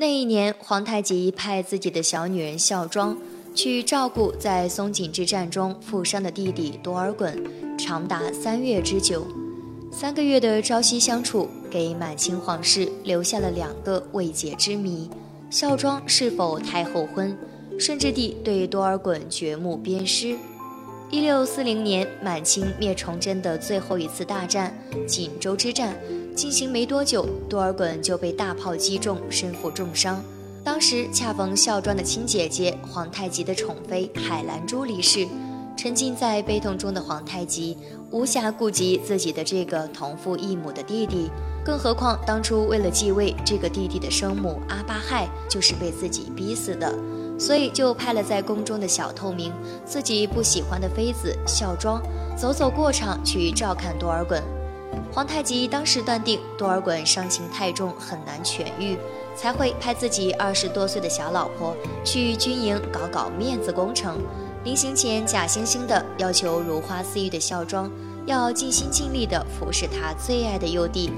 那一年，皇太极派自己的小女人孝庄去照顾在松锦之战中负伤的弟弟多尔衮，长达三月之久。三个月的朝夕相处，给满清皇室留下了两个未解之谜：孝庄是否太后婚？顺治帝对多尔衮掘墓鞭尸。一六四零年，满清灭崇祯的最后一次大战——锦州之战进行没多久，多尔衮就被大炮击中，身负重伤。当时恰逢孝庄的亲姐姐皇太极的宠妃海兰珠离世，沉浸在悲痛中的皇太极无暇顾及自己的这个同父异母的弟弟，更何况当初为了继位，这个弟弟的生母阿巴亥就是被自己逼死的。所以就派了在宫中的小透明，自己不喜欢的妃子孝庄，走走过场去照看多尔衮。皇太极当时断定多尔衮伤情太重，很难痊愈，才会派自己二十多岁的小老婆去军营搞搞面子工程。临行前，假惺惺的要求如花似玉的孝庄要尽心尽力地服侍他最爱的幼弟。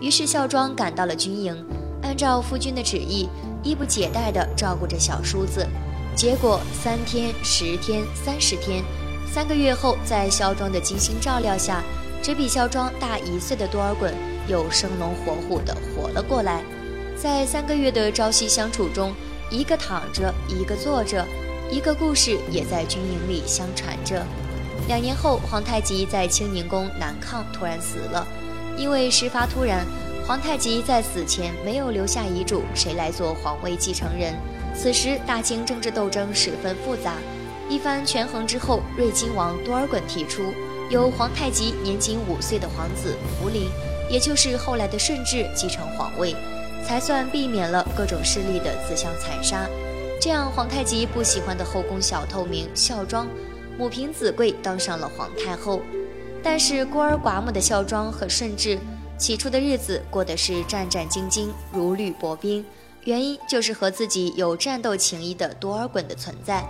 于是孝庄赶到了军营，按照夫君的旨意。衣不解带地照顾着小叔子，结果三天、十天、三十天，三个月后，在孝庄的精心照料下，只比孝庄大一岁的多尔衮又生龙活虎地活了过来。在三个月的朝夕相处中，一个躺着，一个坐着，一个故事也在军营里相传着。两年后，皇太极在清宁宫南炕突然死了，因为事发突然。皇太极在死前没有留下遗嘱，谁来做皇位继承人？此时大清政治斗争十分复杂，一番权衡之后，睿亲王多尔衮提出由皇太极年仅五岁的皇子福临，也就是后来的顺治继承皇位，才算避免了各种势力的自相残杀。这样，皇太极不喜欢的后宫小透明孝庄，母凭子贵当上了皇太后。但是孤儿寡母的孝庄和顺治。起初的日子过得是战战兢兢，如履薄冰，原因就是和自己有战斗情谊的多尔衮的存在。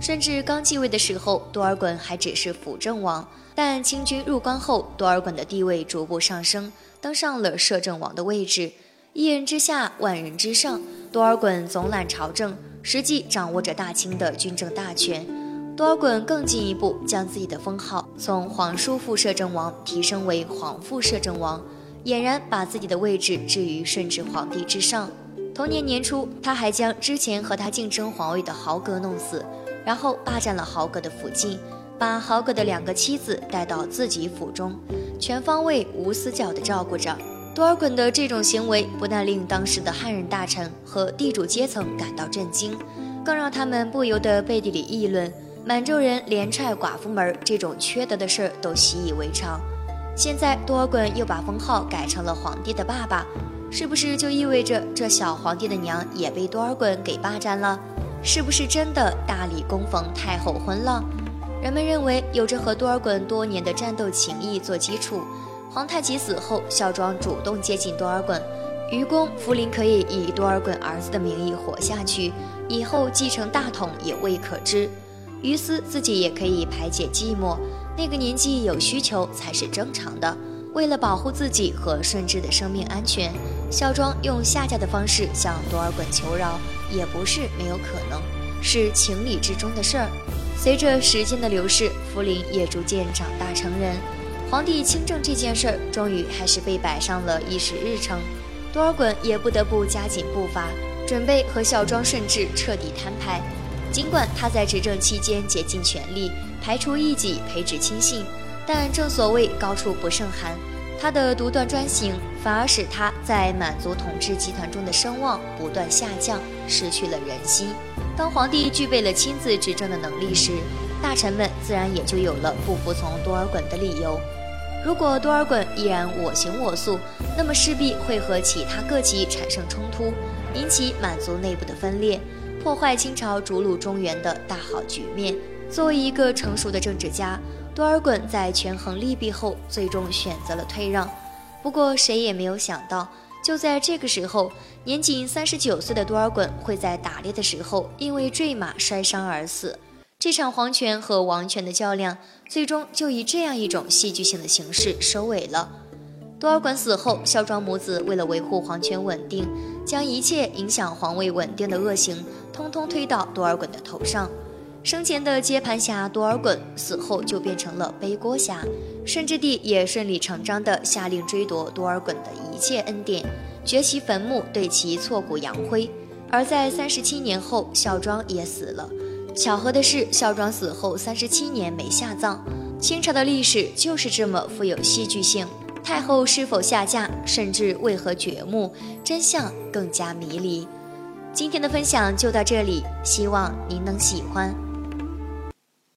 甚至刚继位的时候，多尔衮还只是辅政王，但清军入关后，多尔衮的地位逐步上升，登上了摄政王的位置。一人之下，万人之上，多尔衮总揽朝政，实际掌握着大清的军政大权。多尔衮更进一步将自己的封号从皇叔副摄政王提升为皇父摄政王。俨然把自己的位置置于顺治皇帝之上。同年年初，他还将之前和他竞争皇位的豪格弄死，然后霸占了豪格的府境，把豪格的两个妻子带到自己府中，全方位无死角地照顾着。多尔衮的这种行为不但令当时的汉人大臣和地主阶层感到震惊，更让他们不由得背地里议论：满洲人连踹寡妇门这种缺德的事儿都习以为常。现在多尔衮又把封号改成了皇帝的爸爸，是不是就意味着这小皇帝的娘也被多尔衮给霸占了？是不是真的大理恭逢太后婚了？人们认为，有着和多尔衮多年的战斗情谊做基础，皇太极死后，孝庄主动接近多尔衮，愚公福临可以以多尔衮儿子的名义活下去，以后继承大统也未可知。于私自己也可以排解寂寞。那个年纪有需求才是正常的。为了保护自己和顺治的生命安全，孝庄用下嫁的方式向多尔衮求饶，也不是没有可能，是情理之中的事儿。随着时间的流逝，福临也逐渐长大成人，皇帝亲政这件事儿终于还是被摆上了议事日程。多尔衮也不得不加紧步伐，准备和孝庄、顺治彻底摊牌。尽管他在执政期间竭尽全力。排除异己，培植亲信，但正所谓高处不胜寒，他的独断专行反而使他在满族统治集团中的声望不断下降，失去了人心。当皇帝具备了亲自执政的能力时，大臣们自然也就有了不服从多尔衮的理由。如果多尔衮依然我行我素，那么势必会和其他各级产生冲突，引起满族内部的分裂，破坏清朝逐鹿中原的大好局面。作为一个成熟的政治家，多尔衮在权衡利弊后，最终选择了退让。不过，谁也没有想到，就在这个时候，年仅三十九岁的多尔衮会在打猎的时候因为坠马摔伤而死。这场皇权和王权的较量，最终就以这样一种戏剧性的形式收尾了。多尔衮死后，孝庄母子为了维护皇权稳定，将一切影响皇位稳定的恶行，通通推到多尔衮的头上。生前的接盘侠多尔衮，死后就变成了背锅侠。顺治帝也顺理成章地下令追夺多尔衮的一切恩典，掘其坟墓，对其挫骨扬灰。而在三十七年后，孝庄也死了。巧合的是，孝庄死后三十七年没下葬。清朝的历史就是这么富有戏剧性。太后是否下嫁，甚至为何掘墓，真相更加迷离。今天的分享就到这里，希望您能喜欢。